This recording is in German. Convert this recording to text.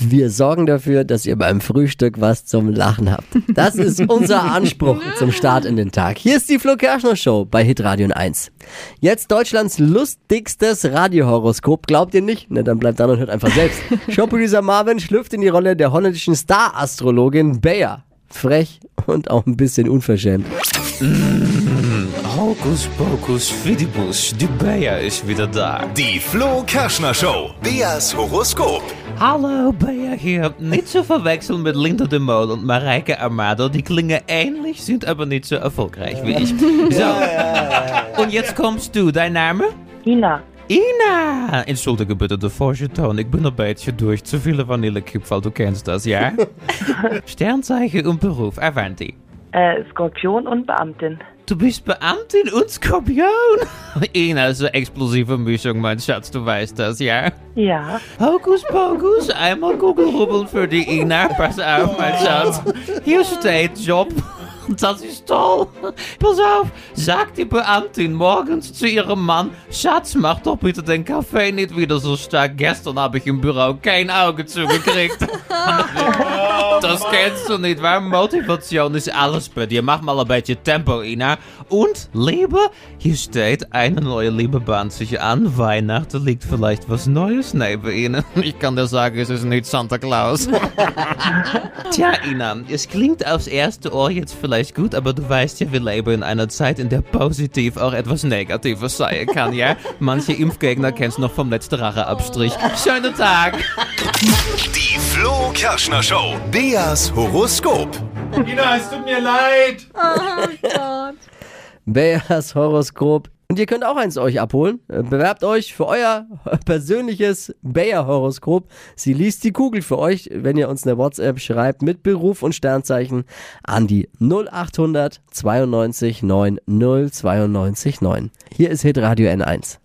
Wir sorgen dafür, dass ihr beim Frühstück was zum Lachen habt. Das ist unser Anspruch zum Start in den Tag. Hier ist die Flo Kerschner Show bei Hitradio 1. Jetzt Deutschlands lustigstes Radiohoroskop. Glaubt ihr nicht? Na, dann bleibt dran und hört einfach selbst. Showproducer Marvin schlüpft in die Rolle der holländischen Star-Astrologin Bea. Frech und auch ein bisschen unverschämt. Hokus pokus fidibus, die Bea ist wieder da. Die Flo Kerschner Show. Beas Horoskop. Hallo Bea hier. Nicht zu verwechseln mit Linda de Mol und Mareike Amado. Die klingen ähnlich, sind aber nicht so erfolgreich wie ich. So. Und jetzt kommst du. Dein Name? Ina, Ina! Entschuldige bitte de falsche Ton. Ik ben een beetje durch. Zu viele Vanillekipferl, du kennst das, ja? Sternzeichen und Beruf. Avanti. äh, Skorpion und Beamtin. Du bist Beamtin und Skorpion. Ina ist eine explosive Mischung, mein Schatz, du weißt das, ja? Ja, Hokus pokus, einmal Kugelrubbeln für die Ina. Pass auf, mein Schatz. Hier steht Job. Das ist toll. Pass auf, sagt die Beamtin morgens zu ihrem Mann, Schatz, mach doch bitte den Kaffee nicht wieder so stark. Gestern habe ich im Büro kein Auge zugekriegt. Das kennst du nicht, weil Motivation ist alles bei dir. Mach mal ein bisschen Tempo, Ina. Und Liebe, hier steht, eine neue Liebe bahnt sich an. Weihnachten liegt vielleicht was Neues neben Ihnen. Ich kann dir sagen, es ist nicht Santa Claus. Tja, Ina, es klingt aufs erste Ohr jetzt vielleicht gut, aber du weißt ja, wir leben in einer Zeit, in der positiv auch etwas Negatives sein kann, ja? Manche Impfgegner kennst noch vom letzten Racheabstrich. Schönen Tag! Die Flo Kerschner Show. Beas Horoskop. Ina, es tut mir leid. Beas Horoskop. Und ihr könnt auch eins euch abholen. Äh, Bewerbt euch für euer persönliches Bayer-Horoskop. Sie liest die Kugel für euch, wenn ihr uns eine WhatsApp schreibt mit Beruf und Sternzeichen an die 0800 92 9 092 9. Hier ist Hitradio N1.